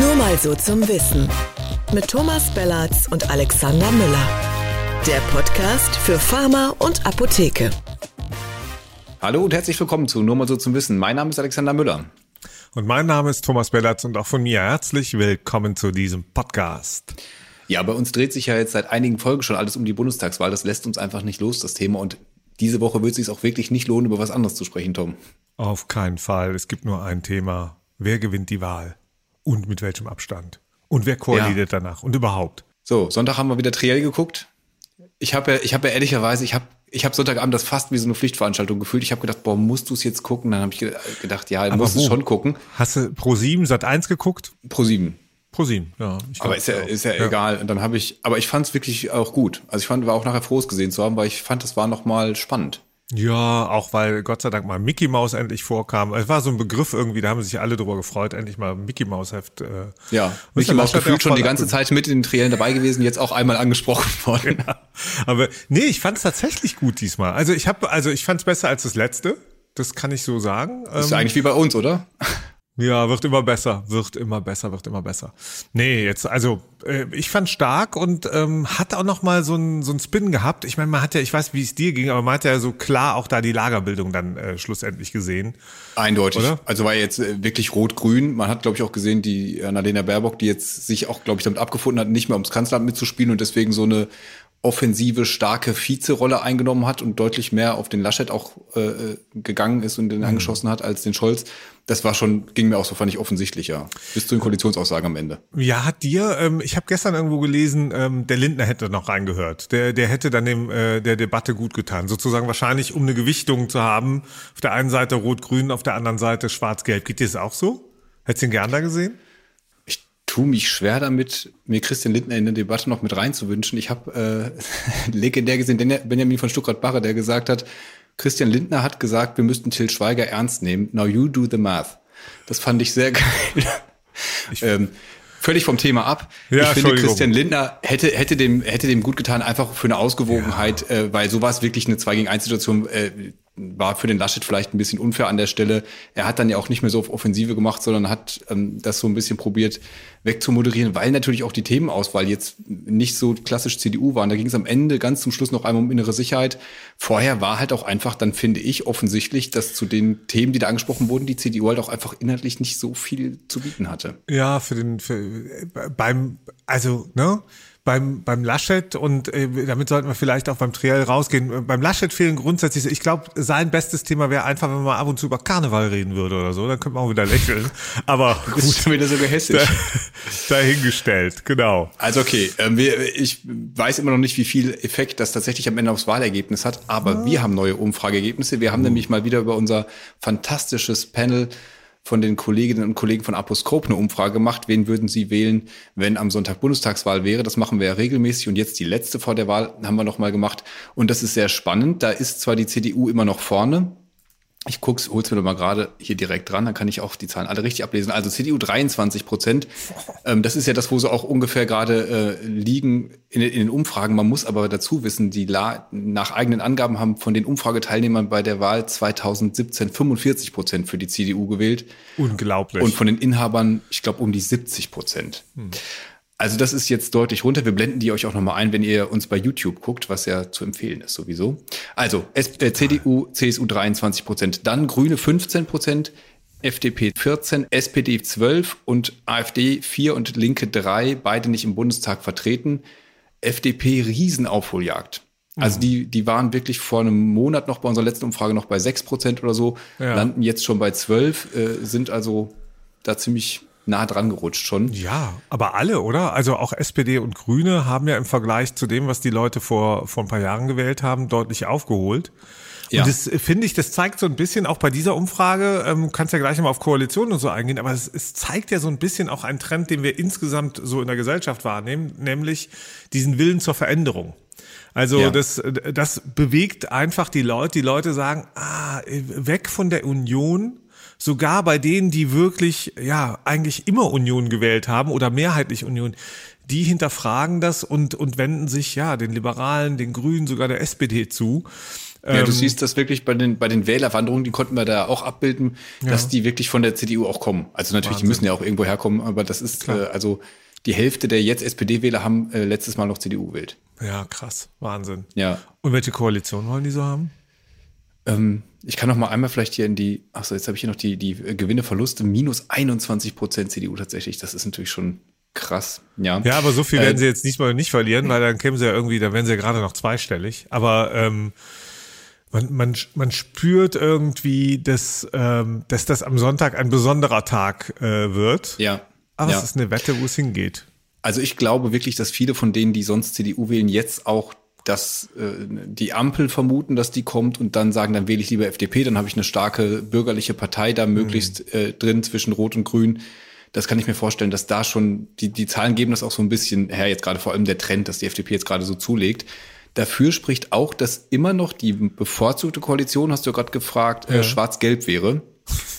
Nur mal so zum Wissen. Mit Thomas Bellatz und Alexander Müller. Der Podcast für Pharma und Apotheke. Hallo und herzlich willkommen zu Nur mal so zum Wissen. Mein Name ist Alexander Müller. Und mein Name ist Thomas Bellatz und auch von mir herzlich willkommen zu diesem Podcast. Ja, bei uns dreht sich ja jetzt seit einigen Folgen schon alles um die Bundestagswahl. Das lässt uns einfach nicht los, das Thema. Und diese Woche wird es sich auch wirklich nicht lohnen, über was anderes zu sprechen, Tom. Auf keinen Fall. Es gibt nur ein Thema. Wer gewinnt die Wahl? Und mit welchem Abstand? Und wer koaliert ja. danach? Und überhaupt? So, Sonntag haben wir wieder Triell geguckt. Ich habe ja, ich habe ja ehrlicherweise, ich habe ich habe Sonntagabend das fast wie so eine Pflichtveranstaltung gefühlt. Ich habe gedacht, boah, musst du es jetzt gucken? Dann habe ich gedacht, ja, du musst es schon gucken. Hast du Pro 7 Sat 1 geguckt? Pro 7. Pro 7, ja. aber ist ja, ist ja, ja, egal. Und dann habe ich, aber ich fand es wirklich auch gut. Also ich fand, war auch nachher froh, es gesehen zu haben, weil ich fand, das war nochmal spannend. Ja, auch weil Gott sei Dank mal Mickey Mouse endlich vorkam. Es war so ein Begriff irgendwie, da haben sich alle drüber gefreut, endlich mal Mickey Mouse Heft. Äh, ja, Mickey Mouse gefühlt schon die ganze Zeit mit in den Triellen dabei gewesen, jetzt auch einmal angesprochen worden. Ja, aber nee, ich fand es tatsächlich gut diesmal. Also ich habe, also ich fand es besser als das letzte. Das kann ich so sagen. Ist ja ähm, eigentlich wie bei uns, oder? Ja, wird immer besser, wird immer besser, wird immer besser. Nee, jetzt, also äh, ich fand stark und ähm, hat auch noch mal so einen so einen Spin gehabt. Ich meine, man hat ja, ich weiß, wie es dir ging, aber man hat ja so klar auch da die Lagerbildung dann äh, schlussendlich gesehen. Eindeutig. Oder? Also war jetzt äh, wirklich rot-grün. Man hat, glaube ich, auch gesehen, die Annalena Baerbock, die jetzt sich auch, glaube ich, damit abgefunden hat, nicht mehr ums Kanzleramt mitzuspielen und deswegen so eine offensive, starke Vize-Rolle eingenommen hat und deutlich mehr auf den Laschet auch äh, gegangen ist und den mhm. angeschossen hat als den Scholz. Das war schon, ging mir auch so, fand ich offensichtlich, ja. Bis zu den Koalitionsaussagen am Ende. Ja, hat dir, ähm, ich habe gestern irgendwo gelesen, ähm, der Lindner hätte noch reingehört. Der, der hätte dann dem, äh, der Debatte gut getan. Sozusagen wahrscheinlich, um eine Gewichtung zu haben. Auf der einen Seite Rot-Grün, auf der anderen Seite Schwarz-Gelb. Geht dir das auch so? Hättest du ihn gern da gesehen? Tue mich schwer damit, mir Christian Lindner in der Debatte noch mit reinzuwünschen. Ich habe äh, legendär gesehen, Benjamin von Stuttgart-Barre, der gesagt hat, Christian Lindner hat gesagt, wir müssten Till Schweiger ernst nehmen. Now you do the math. Das fand ich sehr geil. Ich, ähm, völlig vom Thema ab. Ja, ich finde, Christian Lindner hätte, hätte, dem, hätte dem gut getan, einfach für eine Ausgewogenheit, ja. äh, weil so war es wirklich eine 2 gegen 1 Situation. Äh, war für den Laschet vielleicht ein bisschen unfair an der Stelle. Er hat dann ja auch nicht mehr so auf Offensive gemacht, sondern hat ähm, das so ein bisschen probiert wegzumoderieren, weil natürlich auch die Themenauswahl jetzt nicht so klassisch CDU waren. Da ging es am Ende ganz zum Schluss noch einmal um innere Sicherheit. Vorher war halt auch einfach, dann finde ich offensichtlich, dass zu den Themen, die da angesprochen wurden, die CDU halt auch einfach inhaltlich nicht so viel zu bieten hatte. Ja, für den für, beim also ne beim, beim Laschet und äh, damit sollten wir vielleicht auch beim Triell rausgehen. Beim Laschet fehlen grundsätzlich, ich glaube, sein bestes Thema wäre einfach, wenn man ab und zu über Karneval reden würde oder so, dann könnte man auch wieder lächeln. Aber gut, ist schon wieder so gehässig. Da, dahingestellt, genau. Also okay, ähm, wir, ich weiß immer noch nicht, wie viel Effekt das tatsächlich am Ende aufs Wahlergebnis hat, aber ja. wir haben neue Umfrageergebnisse. Wir haben mhm. nämlich mal wieder über unser fantastisches Panel von den Kolleginnen und Kollegen von Aposkop eine Umfrage gemacht. Wen würden Sie wählen, wenn am Sonntag Bundestagswahl wäre? Das machen wir ja regelmäßig. Und jetzt die letzte vor der Wahl haben wir nochmal gemacht. Und das ist sehr spannend. Da ist zwar die CDU immer noch vorne, ich guck's, hol's mir doch mal gerade hier direkt dran, dann kann ich auch die Zahlen alle richtig ablesen. Also CDU 23 Prozent. Ähm, das ist ja das, wo sie auch ungefähr gerade äh, liegen in, in, den Umfragen. Man muss aber dazu wissen, die La nach eigenen Angaben haben von den Umfrageteilnehmern bei der Wahl 2017 45 Prozent für die CDU gewählt. Unglaublich. Und von den Inhabern, ich glaube, um die 70 Prozent. Hm. Also das ist jetzt deutlich runter. Wir blenden die euch auch nochmal ein, wenn ihr uns bei YouTube guckt, was ja zu empfehlen ist sowieso. Also S äh, CDU, CSU 23 Prozent, dann Grüne 15 Prozent, FDP 14, SPD 12 und AfD 4 und Linke 3, beide nicht im Bundestag vertreten. FDP Riesenaufholjagd. Also die, die waren wirklich vor einem Monat noch bei unserer letzten Umfrage noch bei 6 Prozent oder so, ja. landen jetzt schon bei 12, äh, sind also da ziemlich nah dran gerutscht schon. Ja, aber alle, oder? Also auch SPD und Grüne haben ja im Vergleich zu dem, was die Leute vor, vor ein paar Jahren gewählt haben, deutlich aufgeholt. Ja. Und das finde ich, das zeigt so ein bisschen auch bei dieser Umfrage, ähm, kannst ja gleich mal auf Koalition und so eingehen, aber es, es zeigt ja so ein bisschen auch einen Trend, den wir insgesamt so in der Gesellschaft wahrnehmen, nämlich diesen Willen zur Veränderung. Also ja. das, das bewegt einfach die Leute. Die Leute sagen, ah, weg von der Union sogar bei denen, die wirklich, ja, eigentlich immer Union gewählt haben oder mehrheitlich Union, die hinterfragen das und, und wenden sich, ja, den Liberalen, den Grünen, sogar der SPD zu. Ja, du ähm, siehst das wirklich bei den, bei den Wählerwanderungen, die konnten wir da auch abbilden, ja. dass die wirklich von der CDU auch kommen. Also natürlich, Wahnsinn. die müssen ja auch irgendwo herkommen, aber das ist, äh, also die Hälfte der jetzt SPD-Wähler haben äh, letztes Mal noch CDU gewählt. Ja, krass. Wahnsinn. Ja. Und welche Koalition wollen die so haben? Ähm, ich kann noch mal einmal vielleicht hier in die, ach so, jetzt habe ich hier noch die, die Gewinne, Verluste, minus 21 Prozent CDU tatsächlich. Das ist natürlich schon krass. Ja, ja aber so viel äh, werden sie jetzt nicht mal nicht verlieren, weil dann kämen sie ja irgendwie, da wären sie ja gerade noch zweistellig. Aber ähm, man, man, man spürt irgendwie, dass, ähm, dass das am Sonntag ein besonderer Tag äh, wird. Ja. Aber ja. es ist eine Wette, wo es hingeht. Also ich glaube wirklich, dass viele von denen, die sonst CDU wählen, jetzt auch dass äh, die Ampel vermuten, dass die kommt und dann sagen, dann wähle ich lieber FDP, dann habe ich eine starke bürgerliche Partei da möglichst mhm. äh, drin zwischen Rot und Grün. Das kann ich mir vorstellen, dass da schon, die, die Zahlen geben das auch so ein bisschen her, jetzt gerade vor allem der Trend, dass die FDP jetzt gerade so zulegt. Dafür spricht auch, dass immer noch die bevorzugte Koalition, hast du ja gerade gefragt, äh, ja. äh, schwarz-gelb wäre.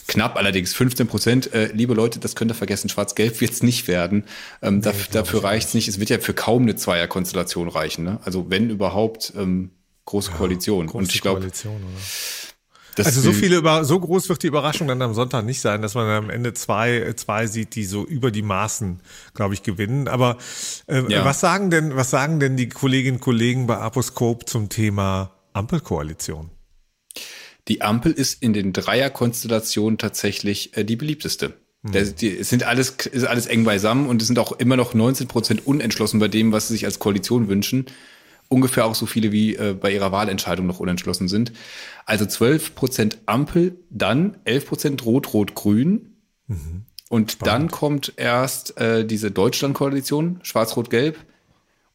Knapp allerdings, 15 Prozent. Äh, liebe Leute, das könnt ihr vergessen, schwarz-gelb wird es nicht werden. Ähm, nee, dafür dafür reicht es nicht. Es wird ja für kaum eine Zweierkonstellation reichen. Ne? Also wenn überhaupt ähm, große ja, Koalition. Große Und ich glaube, also so viele über, so groß wird die Überraschung dann am Sonntag nicht sein, dass man am Ende zwei, zwei sieht, die so über die Maßen, glaube ich, gewinnen. Aber äh, ja. was sagen denn, was sagen denn die Kolleginnen und Kollegen bei Aposkop zum Thema Ampelkoalition? Die Ampel ist in den Dreierkonstellationen tatsächlich äh, die beliebteste. Mhm. Der, die, es sind alles, ist alles eng beisammen und es sind auch immer noch 19 Prozent unentschlossen bei dem, was sie sich als Koalition wünschen. Ungefähr auch so viele wie äh, bei ihrer Wahlentscheidung noch unentschlossen sind. Also 12 Prozent Ampel, dann 11 Prozent Rot-Rot-Grün. Mhm. Und Spannend. dann kommt erst äh, diese Deutschland-Koalition, Schwarz-Rot-Gelb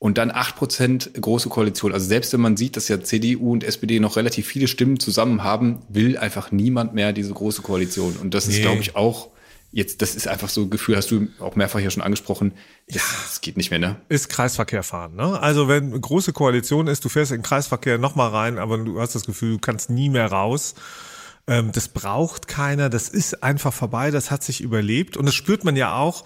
und dann acht Prozent große Koalition. Also selbst wenn man sieht, dass ja CDU und SPD noch relativ viele Stimmen zusammen haben, will einfach niemand mehr diese große Koalition. Und das nee. ist, glaube ich, auch jetzt, das ist einfach so ein Gefühl, hast du auch mehrfach hier schon angesprochen, das, ja, das geht nicht mehr, ne? Ist Kreisverkehr fahren, ne? Also wenn eine große Koalition ist, du fährst in den Kreisverkehr nochmal rein, aber du hast das Gefühl, du kannst nie mehr raus. Ähm, das braucht keiner, das ist einfach vorbei, das hat sich überlebt und das spürt man ja auch,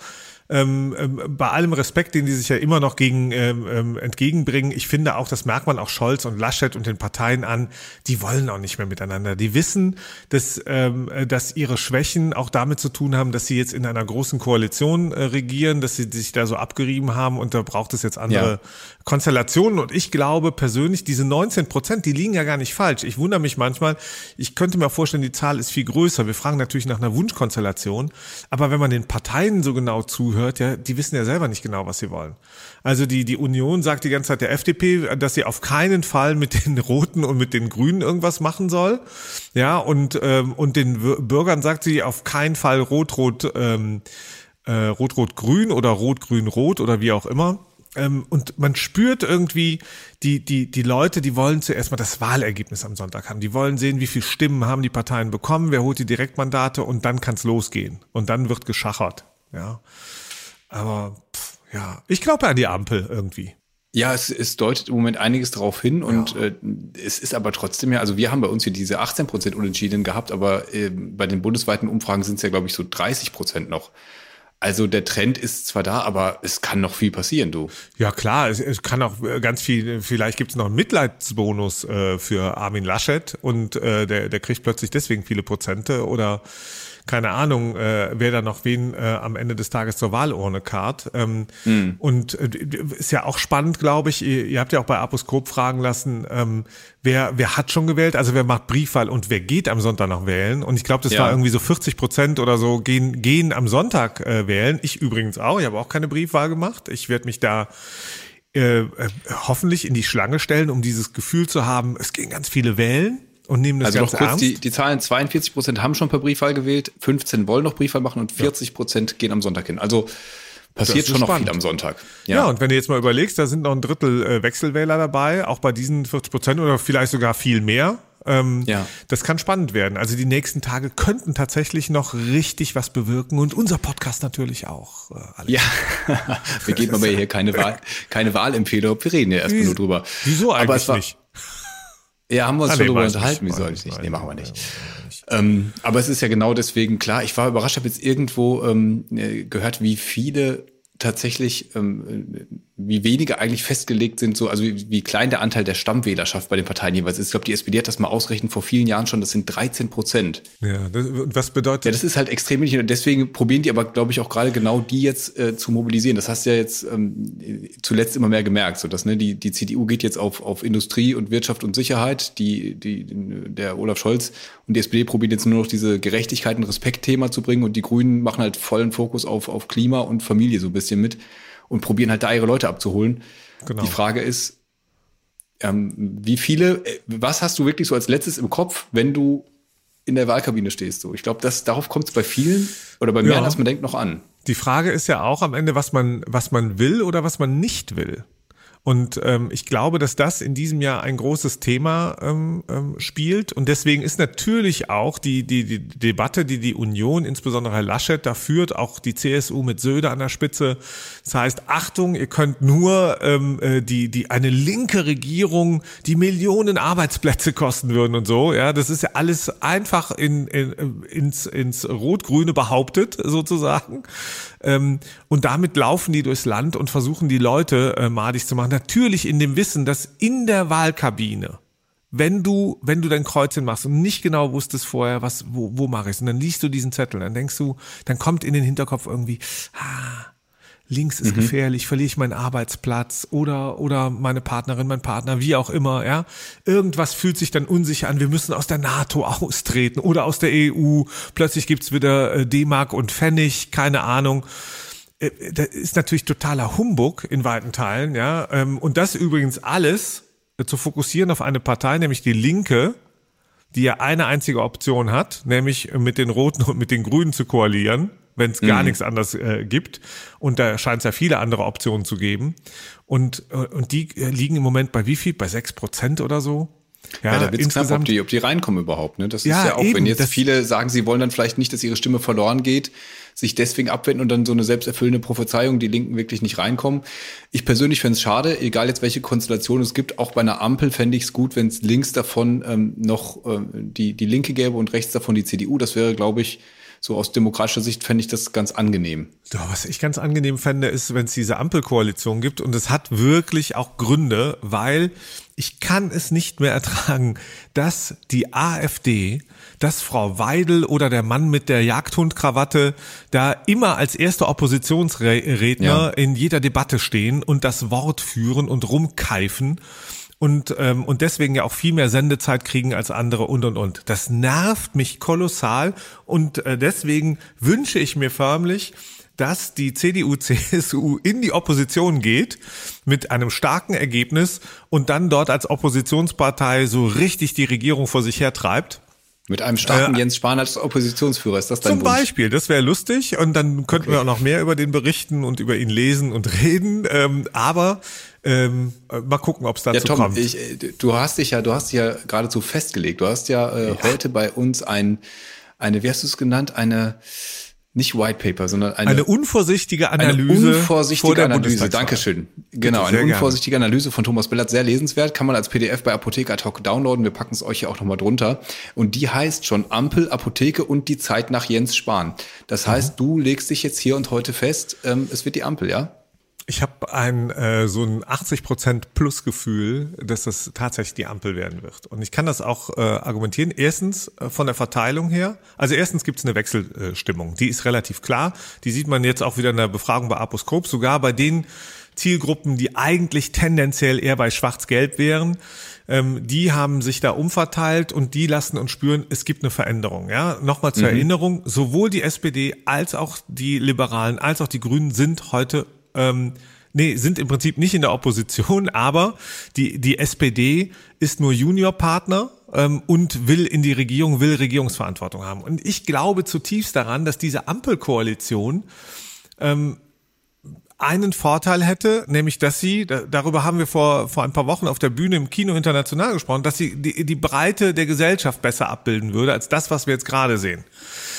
ähm, ähm, bei allem Respekt, den die sich ja immer noch gegen ähm, ähm, entgegenbringen, ich finde auch, das merkt man auch Scholz und Laschet und den Parteien an, die wollen auch nicht mehr miteinander. Die wissen, dass, ähm, dass ihre Schwächen auch damit zu tun haben, dass sie jetzt in einer großen Koalition äh, regieren, dass sie sich da so abgerieben haben und da braucht es jetzt andere ja. Konstellationen. Und ich glaube persönlich, diese 19 Prozent, die liegen ja gar nicht falsch. Ich wundere mich manchmal, ich könnte mir vorstellen, die Zahl ist viel größer. Wir fragen natürlich nach einer Wunschkonstellation, aber wenn man den Parteien so genau zuhört, zuhört, ja, die wissen ja selber nicht genau, was sie wollen. Also die, die Union sagt die ganze Zeit der FDP, dass sie auf keinen Fall mit den Roten und mit den Grünen irgendwas machen soll. Ja, und, ähm, und den Bürgern sagt sie auf keinen Fall Rot-Rot, ähm, äh, Rot-Rot-Grün oder Rot-Grün-Rot oder wie auch immer. Ähm, und man spürt irgendwie, die, die, die Leute, die wollen zuerst mal das Wahlergebnis am Sonntag haben. Die wollen sehen, wie viele Stimmen haben die Parteien bekommen, wer holt die Direktmandate und dann kann es losgehen. Und dann wird geschachert. Ja. Aber pff, ja, ich glaube an die Ampel irgendwie. Ja, es, es deutet im Moment einiges darauf hin und ja. äh, es ist aber trotzdem ja, also wir haben bei uns hier diese 18 Prozent Unentschieden gehabt, aber äh, bei den bundesweiten Umfragen sind es ja, glaube ich, so 30 Prozent noch. Also der Trend ist zwar da, aber es kann noch viel passieren, du. Ja klar, es, es kann auch ganz viel, vielleicht gibt es noch einen Mitleidsbonus äh, für Armin Laschet und äh, der, der kriegt plötzlich deswegen viele Prozente oder keine Ahnung, äh, wer da noch wen äh, am Ende des Tages zur Wahlurne kart. Ähm, mhm. Und äh, ist ja auch spannend, glaube ich. Ihr, ihr, habt ja auch bei Aposkop fragen lassen, ähm, wer, wer hat schon gewählt, also wer macht Briefwahl und wer geht am Sonntag noch wählen. Und ich glaube, das ja. war irgendwie so 40 Prozent oder so gehen, gehen am Sonntag äh, wählen. Ich übrigens auch. Ich habe auch keine Briefwahl gemacht. Ich werde mich da äh, äh, hoffentlich in die Schlange stellen, um dieses Gefühl zu haben, es gehen ganz viele wählen und nehmen das also ganz noch kurz, ernst. Die, die Zahlen 42 Prozent haben schon per Briefwahl gewählt, 15 wollen noch Briefwahl machen und 40 Prozent ja. gehen am Sonntag hin. Also passiert schon spannend. noch viel am Sonntag. Ja. ja, und wenn du jetzt mal überlegst, da sind noch ein Drittel äh, Wechselwähler dabei, auch bei diesen 40 Prozent oder vielleicht sogar viel mehr. Ähm, ja. Das kann spannend werden. Also die nächsten Tage könnten tatsächlich noch richtig was bewirken und unser Podcast natürlich auch. Äh, Alex. ja, wir geben aber hier keine, Wahl, keine Wahlempfehlung, wir reden ja erstmal nur drüber. Wieso eigentlich war, nicht? Ja, haben wir uns ah, schon nee, darüber unterhalten, wie soll ich nicht? Nee, machen wir nicht. Ähm, aber es ist ja genau deswegen klar, ich war überrascht, habe jetzt irgendwo ähm, äh, gehört, wie viele tatsächlich, ähm, wie wenige eigentlich festgelegt sind, so, also wie, wie klein der Anteil der Stammwählerschaft bei den Parteien jeweils ist. Ich glaube, die SPD hat das mal ausgerechnet vor vielen Jahren schon, das sind 13 Prozent. Ja, das, was bedeutet? Ja, das ist halt extrem wenig und deswegen probieren die aber, glaube ich, auch gerade genau die jetzt äh, zu mobilisieren. Das hast du ja jetzt ähm, zuletzt immer mehr gemerkt, so dass ne, die, die CDU geht jetzt auf, auf Industrie und Wirtschaft und Sicherheit, die, die, der Olaf Scholz und die SPD probieren jetzt nur noch diese Gerechtigkeit und Respektthema zu bringen und die Grünen machen halt vollen Fokus auf, auf Klima und Familie so ein bisschen mit und probieren halt da ihre Leute abzuholen. Genau. Die Frage ist, ähm, wie viele, äh, was hast du wirklich so als letztes im Kopf, wenn du in der Wahlkabine stehst? So, ich glaube, das darauf kommt es bei vielen oder bei mehr, ja. als man denkt, noch an. Die Frage ist ja auch am Ende, was man, was man will oder was man nicht will. Und ähm, ich glaube, dass das in diesem Jahr ein großes Thema ähm, ähm, spielt. Und deswegen ist natürlich auch die, die, die Debatte, die die Union, insbesondere Herr Laschet, da führt, auch die CSU mit Söder an der Spitze. Das heißt, Achtung, ihr könnt nur ähm, äh, die, die eine linke Regierung, die Millionen Arbeitsplätze kosten würden und so. Ja, das ist ja alles einfach in, in, ins, ins Rot-Grüne behauptet, sozusagen. Ähm, und damit laufen die durchs Land und versuchen die Leute äh, madig zu machen. Natürlich in dem Wissen, dass in der Wahlkabine wenn du, wenn du dein Kreuzchen machst und nicht genau wusstest vorher, was, wo, wo mache ich und dann liest du diesen Zettel, dann denkst du, dann kommt in den Hinterkopf irgendwie, ah, links ist mhm. gefährlich, verliere ich meinen Arbeitsplatz oder, oder meine Partnerin, mein Partner, wie auch immer, ja. Irgendwas fühlt sich dann unsicher an, wir müssen aus der NATO austreten oder aus der EU, plötzlich gibt's wieder äh, D-Mark und Pfennig, keine Ahnung. Äh, das ist natürlich totaler Humbug in weiten Teilen, ja. Ähm, und das übrigens alles äh, zu fokussieren auf eine Partei, nämlich die Linke, die ja eine einzige Option hat, nämlich mit den Roten und mit den Grünen zu koalieren wenn es gar mhm. nichts anderes äh, gibt. Und da scheint es ja viele andere Optionen zu geben. Und, äh, und die äh, liegen im Moment bei wie viel? Bei sechs Prozent oder so? Ja, ja da wird knapp, ob die, ob die reinkommen überhaupt. Ne? Das ja, ist ja auch, eben, wenn jetzt viele sagen, sie wollen dann vielleicht nicht, dass ihre Stimme verloren geht, sich deswegen abwenden und dann so eine selbsterfüllende Prophezeiung, die Linken wirklich nicht reinkommen. Ich persönlich fände es schade, egal jetzt welche Konstellation es gibt, auch bei einer Ampel fände ich es gut, wenn es links davon ähm, noch ähm, die, die Linke gäbe und rechts davon die CDU. Das wäre, glaube ich, so aus demokratischer Sicht fände ich das ganz angenehm. Ja, was ich ganz angenehm fände, ist, wenn es diese Ampelkoalition gibt und es hat wirklich auch Gründe, weil ich kann es nicht mehr ertragen, dass die AfD, dass Frau Weidel oder der Mann mit der Jagdhundkrawatte da immer als erster Oppositionsredner ja. in jeder Debatte stehen und das Wort führen und rumkeifen und, ähm, und deswegen ja auch viel mehr Sendezeit kriegen als andere und und und. Das nervt mich kolossal und äh, deswegen wünsche ich mir förmlich, dass die CDU, CSU in die Opposition geht mit einem starken Ergebnis und dann dort als Oppositionspartei so richtig die Regierung vor sich her treibt. Mit einem starken äh, Jens Spahn als Oppositionsführer, ist das dein Zum Wunsch? Beispiel, das wäre lustig und dann könnten okay. wir auch noch mehr über den berichten und über ihn lesen und reden. Ähm, aber ähm, mal gucken, ob es dazu ja, Tom, kommt. Ich, äh, du hast dich ja, du hast dich ja geradezu festgelegt. Du hast ja, äh, ja. heute bei uns ein, eine, wie hast du es genannt, eine nicht White Paper, sondern eine, eine unvorsichtige Analyse. Eine unvorsichtige Analyse, Dankeschön. Genau, eine unvorsichtige gerne. Analyse von Thomas Bellert, sehr lesenswert, kann man als PDF bei Apotheke ad hoc downloaden. Wir packen es euch ja auch nochmal drunter. Und die heißt schon Ampel, Apotheke und die Zeit nach Jens Spahn. Das heißt, mhm. du legst dich jetzt hier und heute fest, ähm, es wird die Ampel, ja? Ich habe ein äh, so ein 80 Prozent Plusgefühl, dass das tatsächlich die Ampel werden wird. Und ich kann das auch äh, argumentieren. Erstens äh, von der Verteilung her. Also erstens gibt es eine Wechselstimmung. Die ist relativ klar. Die sieht man jetzt auch wieder in der Befragung bei Aposkop. Sogar bei den Zielgruppen, die eigentlich tendenziell eher bei Schwarz-Gelb wären, ähm, die haben sich da umverteilt und die lassen uns spüren, es gibt eine Veränderung. Ja, nochmal zur mhm. Erinnerung: Sowohl die SPD als auch die Liberalen als auch die Grünen sind heute ähm, nee, sind im Prinzip nicht in der Opposition, aber die, die SPD ist nur Juniorpartner ähm, und will in die Regierung, will Regierungsverantwortung haben. Und ich glaube zutiefst daran, dass diese Ampelkoalition ähm, einen Vorteil hätte, nämlich dass sie, darüber haben wir vor, vor ein paar Wochen auf der Bühne im Kino international gesprochen, dass sie die, die Breite der Gesellschaft besser abbilden würde, als das, was wir jetzt gerade sehen.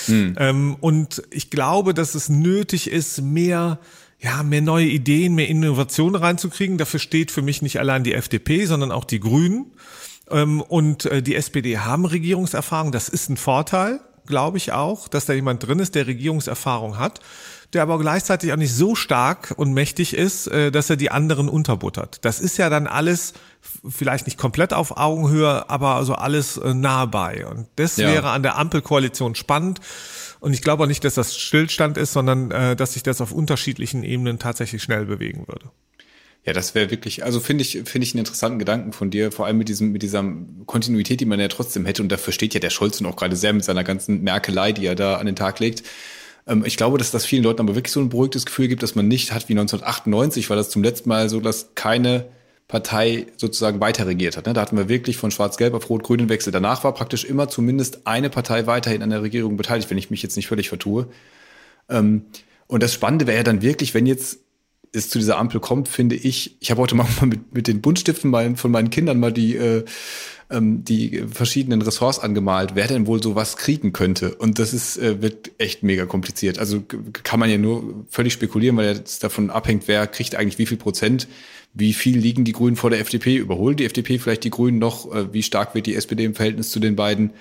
Hm. Ähm, und ich glaube, dass es nötig ist, mehr ja, mehr neue Ideen, mehr Innovationen reinzukriegen. Dafür steht für mich nicht allein die FDP, sondern auch die Grünen. Ähm, und äh, die SPD haben Regierungserfahrung, das ist ein Vorteil. glaube ich auch, dass da jemand drin ist, der Regierungserfahrung hat, der aber gleichzeitig auch nicht so stark und mächtig ist, äh, dass er die anderen unterbuttert. Das ist ja dann alles vielleicht nicht komplett auf Augenhöhe, aber also alles äh, nah bei. Und das ja. wäre an der Ampelkoalition spannend. Und ich glaube auch nicht, dass das Stillstand ist, sondern äh, dass sich das auf unterschiedlichen Ebenen tatsächlich schnell bewegen würde. Ja, das wäre wirklich, also finde ich, finde ich einen interessanten Gedanken von dir, vor allem mit diesem, mit dieser Kontinuität, die man ja trotzdem hätte. Und dafür steht ja der Scholz und auch gerade sehr mit seiner ganzen Merkelei, die er da an den Tag legt. Ähm, ich glaube, dass das vielen Leuten aber wirklich so ein beruhigtes Gefühl gibt, dass man nicht hat wie 1998, weil das zum letzten Mal so, dass keine Partei sozusagen weiter regiert hat. Ne? Da hatten wir wirklich von Schwarz-Gelb auf Rot-Grün den Wechsel. Danach war praktisch immer zumindest eine Partei weiterhin an der Regierung beteiligt, wenn ich mich jetzt nicht völlig vertue. Ähm, und das Spannende wäre ja dann wirklich, wenn jetzt es zu dieser Ampel kommt, finde ich, ich habe heute mal mit, mit den Buntstiften von meinen Kindern mal die, äh, ähm, die verschiedenen Ressorts angemalt, wer denn wohl sowas kriegen könnte. Und das ist, äh, wird echt mega kompliziert. Also kann man ja nur völlig spekulieren, weil es davon abhängt, wer kriegt eigentlich wie viel Prozent wie viel liegen die Grünen vor der FDP? Überholen die FDP vielleicht die Grünen noch? Äh, wie stark wird die SPD im Verhältnis zu den beiden?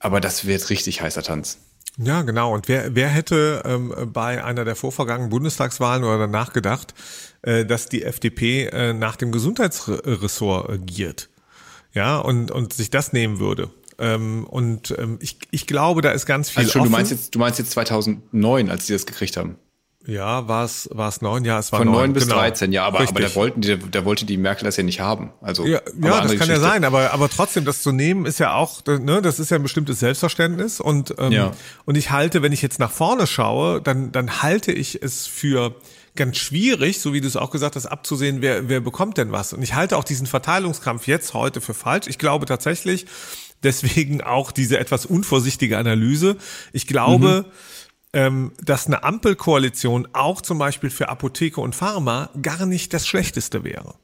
Aber das wird richtig heißer Tanz. Ja, genau. Und wer, wer hätte ähm, bei einer der vorvergangenen Bundestagswahlen oder danach gedacht, äh, dass die FDP äh, nach dem Gesundheitsressort äh, giert? Ja, und, und sich das nehmen würde. Ähm, und ähm, ich, ich glaube, da ist ganz viel. Also schon, du meinst jetzt, du meinst jetzt 2009, als sie das gekriegt haben? Ja, war es war es neun? Ja, es war von neun bis genau. 13, ja, aber, aber da wollten die, da wollte die Merkel das ja nicht haben. Also ja, ja das kann ja sein, aber aber trotzdem das zu nehmen ist ja auch, ne, das ist ja ein bestimmtes Selbstverständnis und ähm, ja. und ich halte, wenn ich jetzt nach vorne schaue, dann dann halte ich es für ganz schwierig, so wie du es auch gesagt hast, abzusehen, wer wer bekommt denn was. Und ich halte auch diesen Verteilungskampf jetzt heute für falsch. Ich glaube tatsächlich, deswegen auch diese etwas unvorsichtige Analyse. Ich glaube mhm ähm, dass eine Ampelkoalition auch zum Beispiel für Apotheke und Pharma gar nicht das Schlechteste wäre.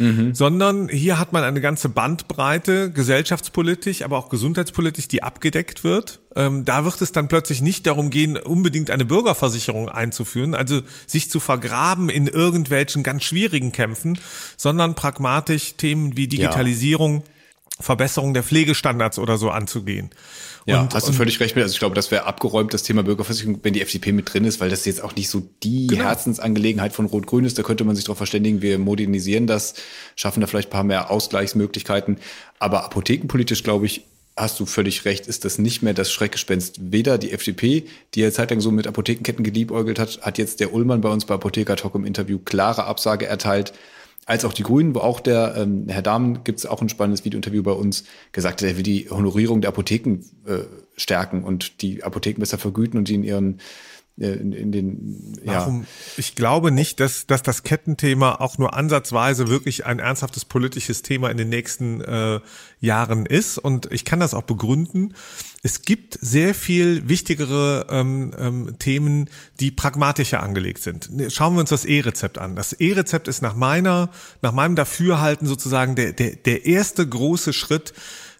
Mhm. Sondern hier hat man eine ganze Bandbreite, gesellschaftspolitisch, aber auch gesundheitspolitisch, die abgedeckt wird. Ähm, da wird es dann plötzlich nicht darum gehen, unbedingt eine Bürgerversicherung einzuführen, also sich zu vergraben in irgendwelchen ganz schwierigen Kämpfen, sondern pragmatisch Themen wie Digitalisierung, ja. Verbesserung der Pflegestandards oder so anzugehen. Ja, und, hast du völlig recht mit. Also ich glaube, das wäre abgeräumt, das Thema Bürgerversicherung, wenn die FDP mit drin ist, weil das jetzt auch nicht so die genau. Herzensangelegenheit von Rot-Grün ist. Da könnte man sich darauf verständigen, wir modernisieren das, schaffen da vielleicht ein paar mehr Ausgleichsmöglichkeiten. Aber apothekenpolitisch, glaube ich, hast du völlig recht, ist das nicht mehr das Schreckgespenst. Weder die FDP, die ja zeitlang so mit Apothekenketten geliebäugelt hat, hat jetzt der Ullmann bei uns bei Apotheker Talk im Interview klare Absage erteilt als auch die Grünen, wo auch der ähm, Herr Dahmen, gibt es auch ein spannendes Videointerview bei uns, gesagt hat, er will die Honorierung der Apotheken äh, stärken und die Apotheken besser vergüten und die in ihren in, in den Warum? Ich glaube nicht, dass, dass das Kettenthema auch nur ansatzweise wirklich ein ernsthaftes politisches Thema in den nächsten äh, Jahren ist. Und ich kann das auch begründen. Es gibt sehr viel wichtigere ähm, ähm, Themen, die pragmatischer angelegt sind. Schauen wir uns das E-Rezept an. Das E-Rezept ist nach meiner, nach meinem Dafürhalten sozusagen der, der, der erste große Schritt,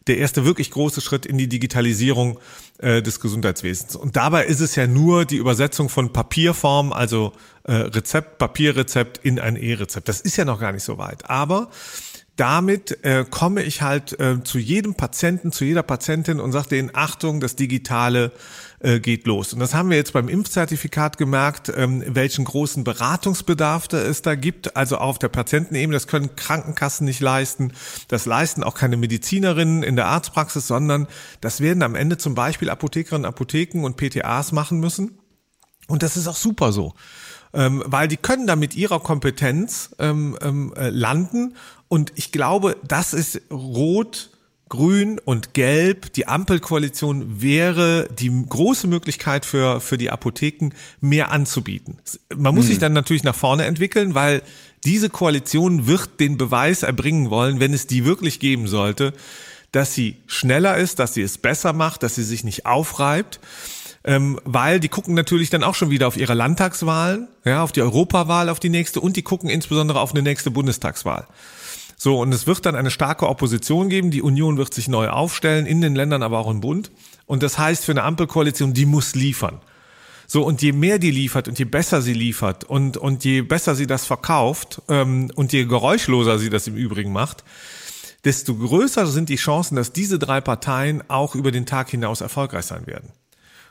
der erste wirklich große Schritt in die Digitalisierung äh, des Gesundheitswesens. Und dabei ist es ja nur die Übersetzung von Papierform, also äh, Rezept, Papierrezept in ein E-Rezept. Das ist ja noch gar nicht so weit. Aber damit äh, komme ich halt äh, zu jedem Patienten, zu jeder Patientin und sage denen, Achtung, das Digitale äh, geht los. Und das haben wir jetzt beim Impfzertifikat gemerkt, ähm, welchen großen Beratungsbedarf da es da gibt. Also auf der Patientenebene, das können Krankenkassen nicht leisten. Das leisten auch keine Medizinerinnen in der Arztpraxis, sondern das werden am Ende zum Beispiel Apothekerinnen, Apotheken und PTAs machen müssen. Und das ist auch super so ähm, weil die können da mit ihrer Kompetenz ähm, ähm, äh, landen. Und ich glaube, das ist rot, grün und gelb. Die Ampelkoalition wäre die große Möglichkeit für, für die Apotheken, mehr anzubieten. Man muss hm. sich dann natürlich nach vorne entwickeln, weil diese Koalition wird den Beweis erbringen wollen, wenn es die wirklich geben sollte, dass sie schneller ist, dass sie es besser macht, dass sie sich nicht aufreibt ähm, weil die gucken natürlich dann auch schon wieder auf ihre Landtagswahlen, ja, auf die Europawahl, auf die nächste und die gucken insbesondere auf eine nächste Bundestagswahl. So, und es wird dann eine starke Opposition geben. Die Union wird sich neu aufstellen, in den Ländern, aber auch im Bund. Und das heißt für eine Ampelkoalition, die muss liefern. So, und je mehr die liefert und je besser sie liefert und, und je besser sie das verkauft ähm, und je geräuschloser sie das im Übrigen macht, desto größer sind die Chancen, dass diese drei Parteien auch über den Tag hinaus erfolgreich sein werden.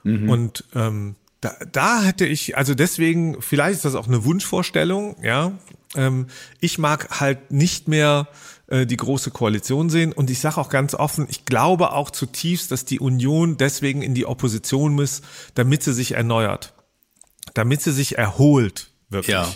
Mhm. Und ähm, da, da hätte ich, also deswegen, vielleicht ist das auch eine Wunschvorstellung, ja. Ähm, ich mag halt nicht mehr äh, die große Koalition sehen. Und ich sage auch ganz offen, ich glaube auch zutiefst, dass die Union deswegen in die Opposition muss, damit sie sich erneuert, damit sie sich erholt, wirklich. Ja.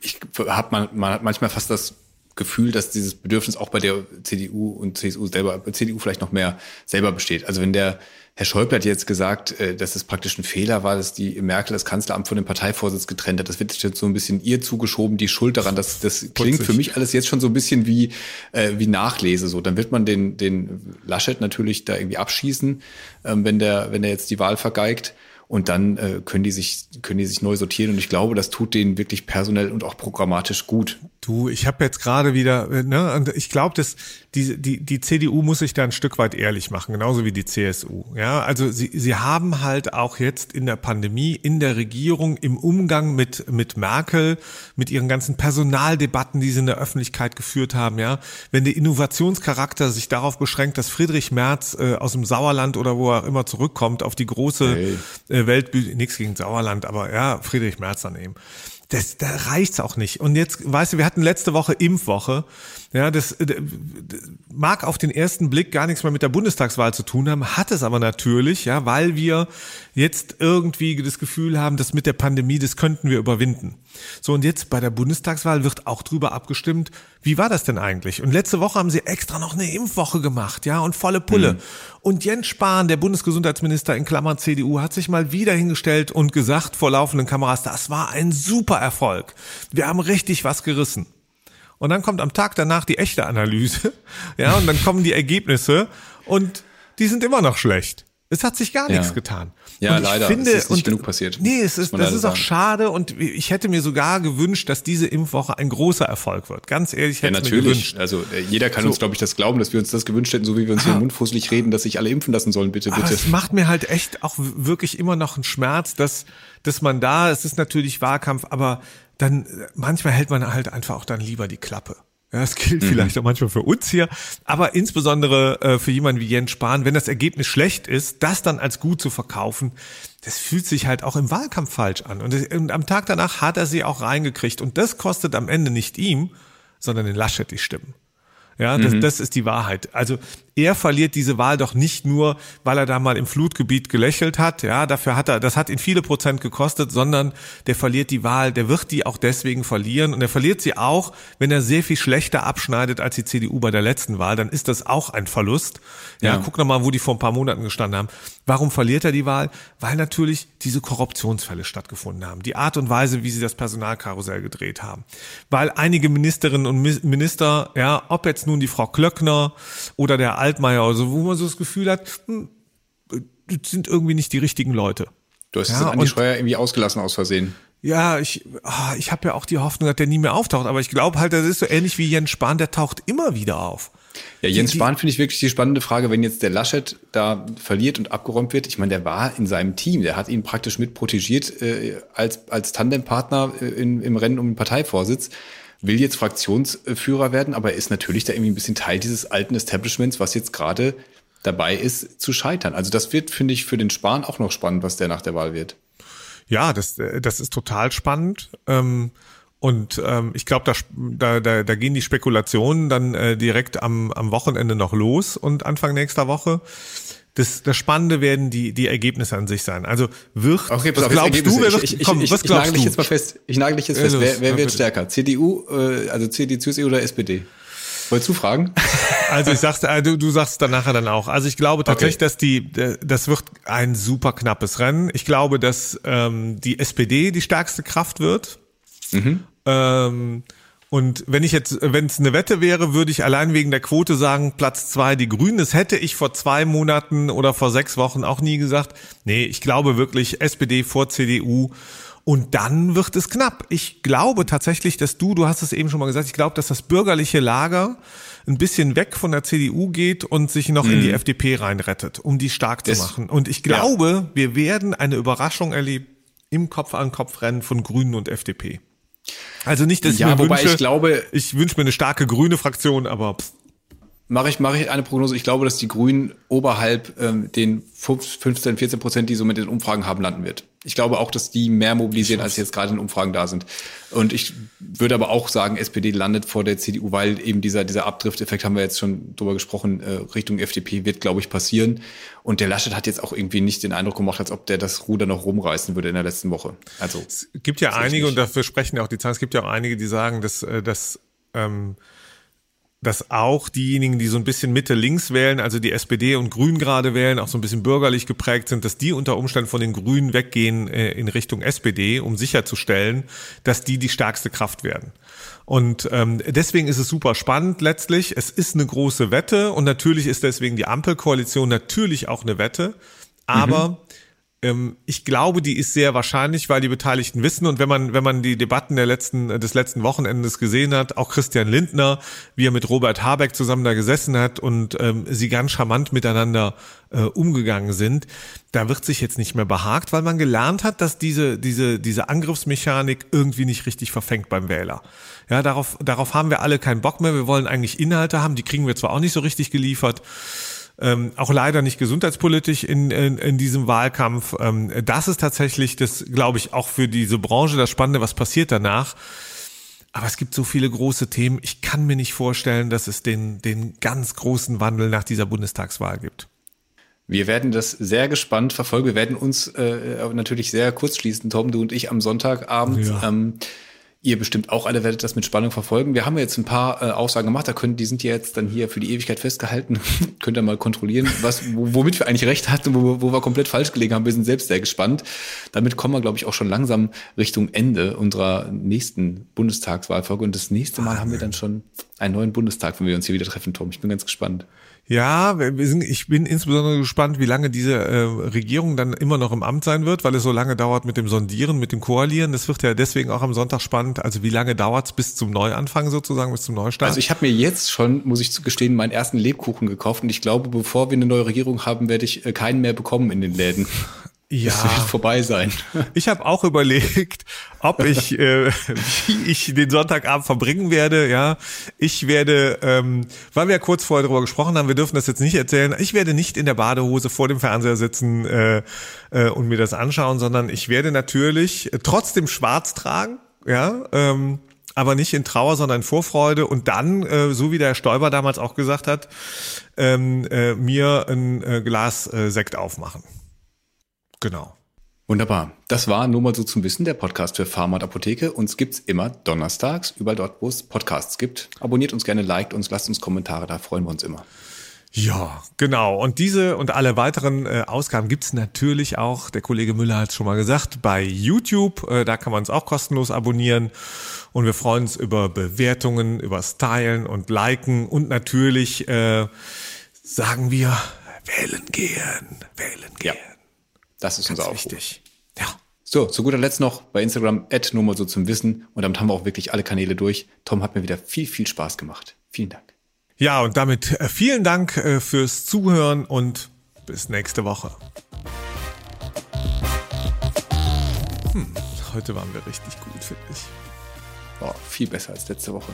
Ich habe man, man hat manchmal fast das Gefühl, dass dieses Bedürfnis auch bei der CDU und CSU selber, CDU vielleicht noch mehr selber besteht. Also wenn der Herr Schäuble hat jetzt gesagt, äh, dass es praktisch ein Fehler war, dass die Merkel das Kanzleramt von dem Parteivorsitz getrennt hat. Das wird jetzt so ein bisschen ihr zugeschoben, die Schuld daran. Das, das klingt für mich alles jetzt schon so ein bisschen wie, äh, wie Nachlese. So, dann wird man den, den Laschet natürlich da irgendwie abschießen, ähm, wenn der, wenn der jetzt die Wahl vergeigt. Und dann äh, können die sich können die sich neu sortieren und ich glaube, das tut denen wirklich personell und auch programmatisch gut. Du, ich habe jetzt gerade wieder, äh, ne, ich glaube, dass die, die, die CDU muss sich da ein Stück weit ehrlich machen, genauso wie die CSU. Ja, also sie, sie haben halt auch jetzt in der Pandemie, in der Regierung, im Umgang mit, mit Merkel, mit ihren ganzen Personaldebatten, die sie in der Öffentlichkeit geführt haben, ja, wenn der Innovationscharakter sich darauf beschränkt, dass Friedrich Merz äh, aus dem Sauerland oder wo er immer zurückkommt, auf die große hey. äh, Weltbühne, nichts gegen Sauerland, aber ja, Friedrich Merz dann eben das, da reicht's auch nicht. Und jetzt, weißt du, wir hatten letzte Woche Impfwoche. Ja, das, das mag auf den ersten Blick gar nichts mehr mit der Bundestagswahl zu tun haben, hat es aber natürlich, ja, weil wir jetzt irgendwie das Gefühl haben, dass mit der Pandemie, das könnten wir überwinden. So, und jetzt bei der Bundestagswahl wird auch drüber abgestimmt, wie war das denn eigentlich? Und letzte Woche haben sie extra noch eine Impfwoche gemacht, ja, und volle Pulle. Mhm. Und Jens Spahn, der Bundesgesundheitsminister in Klammern CDU, hat sich mal wieder hingestellt und gesagt vor laufenden Kameras, das war ein super Erfolg. Wir haben richtig was gerissen. Und dann kommt am Tag danach die echte Analyse, ja, und dann kommen die Ergebnisse und die sind immer noch schlecht. Es hat sich gar ja. nichts getan. Ja, leider. Finde, es ist nicht und, genug passiert. Nee, es ist, das ist auch schade und ich hätte mir sogar gewünscht, dass diese Impfwoche ein großer Erfolg wird. Ganz ehrlich, hätte ja, natürlich. mir gewünscht. Also äh, jeder kann so. uns, glaube ich, das glauben, dass wir uns das gewünscht hätten, so wie wir uns ah. hier mundfußlich reden, dass sich alle impfen lassen sollen, bitte, bitte. Aber es macht mir halt echt auch wirklich immer noch einen Schmerz, dass, dass man da, es ist natürlich Wahlkampf, aber dann manchmal hält man halt einfach auch dann lieber die Klappe. Ja, das gilt mhm. vielleicht auch manchmal für uns hier, aber insbesondere äh, für jemanden wie Jens Spahn, wenn das Ergebnis schlecht ist, das dann als gut zu verkaufen, das fühlt sich halt auch im Wahlkampf falsch an. Und, und am Tag danach hat er sie auch reingekriegt. Und das kostet am Ende nicht ihm, sondern den Laschet die Stimmen. Ja, das, mhm. das ist die Wahrheit. Also er verliert diese Wahl doch nicht nur, weil er da mal im Flutgebiet gelächelt hat, ja, dafür hat er, das hat ihn viele Prozent gekostet, sondern der verliert die Wahl, der wird die auch deswegen verlieren und er verliert sie auch, wenn er sehr viel schlechter abschneidet als die CDU bei der letzten Wahl, dann ist das auch ein Verlust. Ja, ja. guck noch mal, wo die vor ein paar Monaten gestanden haben. Warum verliert er die Wahl? Weil natürlich diese Korruptionsfälle stattgefunden haben. Die Art und Weise, wie sie das Personalkarussell gedreht haben. Weil einige Ministerinnen und Minister, ja, ob jetzt nun die Frau Klöckner oder der Altmaier oder so, wo man so das Gefühl hat, hm, das sind irgendwie nicht die richtigen Leute. Du hast ja, Andi Schreier irgendwie ausgelassen aus Versehen. Ja, ich, oh, ich habe ja auch die Hoffnung, dass der nie mehr auftaucht, aber ich glaube halt, das ist so ähnlich wie Jens Spahn, der taucht immer wieder auf. Ja, Jens Spahn finde ich wirklich die spannende Frage, wenn jetzt der Laschet da verliert und abgeräumt wird. Ich meine, der war in seinem Team, der hat ihn praktisch mit protegiert äh, als, als Tandempartner äh, in, im Rennen um den Parteivorsitz will jetzt Fraktionsführer werden, aber er ist natürlich da irgendwie ein bisschen Teil dieses alten Establishments, was jetzt gerade dabei ist zu scheitern. Also das wird, finde ich, für den Spahn auch noch spannend, was der nach der Wahl wird. Ja, das, das ist total spannend. Ähm, und ähm, ich glaube, da, da, da, da gehen die Spekulationen dann äh, direkt am, am Wochenende noch los und Anfang nächster Woche das, das Spannende werden die, die Ergebnisse an sich sein. Also wird, okay, was glaubst du, wer wird, ich, ich, komm, ich, was glaubst ich nagel dich jetzt mal fest, ich nagel dich jetzt fest, wer, wer wird stärker? CDU, äh, also CDU, CSU oder SPD? Wolltest du fragen? Also ich sag's, äh, du, du sagst dann nachher dann auch. Also ich glaube tatsächlich, okay. dass die, das wird ein super knappes Rennen. Ich glaube, dass ähm, die SPD die stärkste Kraft wird. Mhm. Ähm, und wenn ich jetzt, wenn es eine Wette wäre, würde ich allein wegen der Quote sagen, Platz zwei die Grünen. Das hätte ich vor zwei Monaten oder vor sechs Wochen auch nie gesagt. Nee, ich glaube wirklich SPD vor CDU. Und dann wird es knapp. Ich glaube tatsächlich, dass du, du hast es eben schon mal gesagt, ich glaube, dass das bürgerliche Lager ein bisschen weg von der CDU geht und sich noch mhm. in die mhm. FDP reinrettet, um die stark das, zu machen. Und ich glaube, ja. wir werden eine Überraschung erleben im Kopf-an-Kopf-Rennen von Grünen und FDP. Also nicht, dass ich ja, mir wobei wünsche, ich glaube, ich wünsche mir eine starke grüne Fraktion, aber pff. Mache ich, mache ich eine Prognose. Ich glaube, dass die Grünen oberhalb ähm, den 15, 14 Prozent, die so mit den Umfragen haben, landen wird. Ich glaube auch, dass die mehr mobilisieren, als jetzt gerade in Umfragen da sind. Und ich würde aber auch sagen, SPD landet vor der CDU, weil eben dieser, dieser Abdrifteffekt, haben wir jetzt schon drüber gesprochen, äh, Richtung FDP wird, glaube ich, passieren. Und der Laschet hat jetzt auch irgendwie nicht den Eindruck gemacht, als ob der das Ruder noch rumreißen würde in der letzten Woche. Also es gibt ja einige, und dafür sprechen ja auch die Zahlen, es gibt ja auch einige, die sagen, dass, äh, dass ähm, dass auch diejenigen, die so ein bisschen Mitte-Links wählen, also die SPD und Grün gerade wählen, auch so ein bisschen bürgerlich geprägt sind, dass die unter Umständen von den Grünen weggehen äh, in Richtung SPD, um sicherzustellen, dass die die stärkste Kraft werden. Und ähm, deswegen ist es super spannend letztlich. Es ist eine große Wette und natürlich ist deswegen die Ampelkoalition natürlich auch eine Wette. Aber mhm ähm, ich glaube, die ist sehr wahrscheinlich, weil die Beteiligten wissen und wenn man, wenn man die Debatten der letzten, des letzten Wochenendes gesehen hat, auch Christian Lindner, wie er mit Robert Habeck zusammen da gesessen hat und ähm, sie ganz charmant miteinander äh, umgegangen sind, da wird sich jetzt nicht mehr behagt, weil man gelernt hat, dass diese, diese, diese Angriffsmechanik irgendwie nicht richtig verfängt beim Wähler. Ja, darauf, darauf haben wir alle keinen Bock mehr. Wir wollen eigentlich Inhalte haben, die kriegen wir zwar auch nicht so richtig geliefert ähm, auch leider nicht gesundheitspolitisch in, in, in diesem Wahlkampf. Ähm, das ist tatsächlich das, glaube ich, auch für diese Branche das Spannende, was passiert danach. Aber es gibt so viele große Themen. Ich kann mir nicht vorstellen, dass es den, den ganz großen Wandel nach dieser Bundestagswahl gibt. Wir werden das sehr gespannt verfolgen. Wir werden uns äh, natürlich sehr kurz schließen, Tom, du und ich am Sonntagabend. Ja. Ähm, ihr bestimmt auch alle werdet das mit Spannung verfolgen. Wir haben jetzt ein paar äh, Aussagen gemacht, da können, die sind ja jetzt dann hier für die Ewigkeit festgehalten. Könnt ihr mal kontrollieren, was, womit wir eigentlich recht hatten, wo, wo wir komplett falsch gelegen haben. Wir sind selbst sehr gespannt. Damit kommen wir, glaube ich, auch schon langsam Richtung Ende unserer nächsten Bundestagswahlfolge. Und das nächste Mal haben wir dann schon einen neuen Bundestag, wenn wir uns hier wieder treffen, Tom. Ich bin ganz gespannt. Ja, sind, ich bin insbesondere gespannt, wie lange diese äh, Regierung dann immer noch im Amt sein wird, weil es so lange dauert mit dem Sondieren, mit dem Koalieren. Das wird ja deswegen auch am Sonntag spannend. Also wie lange dauert es bis zum Neuanfang sozusagen, bis zum Neustart? Also ich habe mir jetzt schon, muss ich gestehen, meinen ersten Lebkuchen gekauft und ich glaube, bevor wir eine neue Regierung haben, werde ich äh, keinen mehr bekommen in den Läden. Ja. Das wird vorbei sein. Ich habe auch überlegt, ob ich, äh, wie ich den Sonntagabend verbringen werde. Ja, ich werde, ähm, weil wir ja kurz vorher darüber gesprochen haben, wir dürfen das jetzt nicht erzählen. Ich werde nicht in der Badehose vor dem Fernseher sitzen äh, äh, und mir das anschauen, sondern ich werde natürlich trotzdem Schwarz tragen. Ja. Ähm, aber nicht in Trauer, sondern in Vorfreude und dann, äh, so wie der Stoiber damals auch gesagt hat, ähm, äh, mir ein äh, Glas äh, Sekt aufmachen. Genau. Wunderbar. Das war nur mal so zum Wissen der Podcast für Pharma und Apotheke. Uns gibt's immer donnerstags, überall dort, wo es Podcasts gibt. Abonniert uns gerne, liked uns, lasst uns Kommentare, da freuen wir uns immer. Ja, genau. Und diese und alle weiteren äh, Ausgaben gibt's natürlich auch, der Kollege Müller hat es schon mal gesagt, bei YouTube. Äh, da kann man es auch kostenlos abonnieren. Und wir freuen uns über Bewertungen, über Stylen und Liken. Und natürlich äh, sagen wir, wählen gehen, wählen gehen. Ja. Das ist Ganz unser Aufruf. Wichtig. Ja. So, zu guter Letzt noch bei Instagram, at nur mal so zum Wissen. Und damit haben wir auch wirklich alle Kanäle durch. Tom hat mir wieder viel, viel Spaß gemacht. Vielen Dank. Ja, und damit äh, vielen Dank äh, fürs Zuhören und bis nächste Woche. Hm, heute waren wir richtig gut, finde ich. Boah, viel besser als letzte Woche.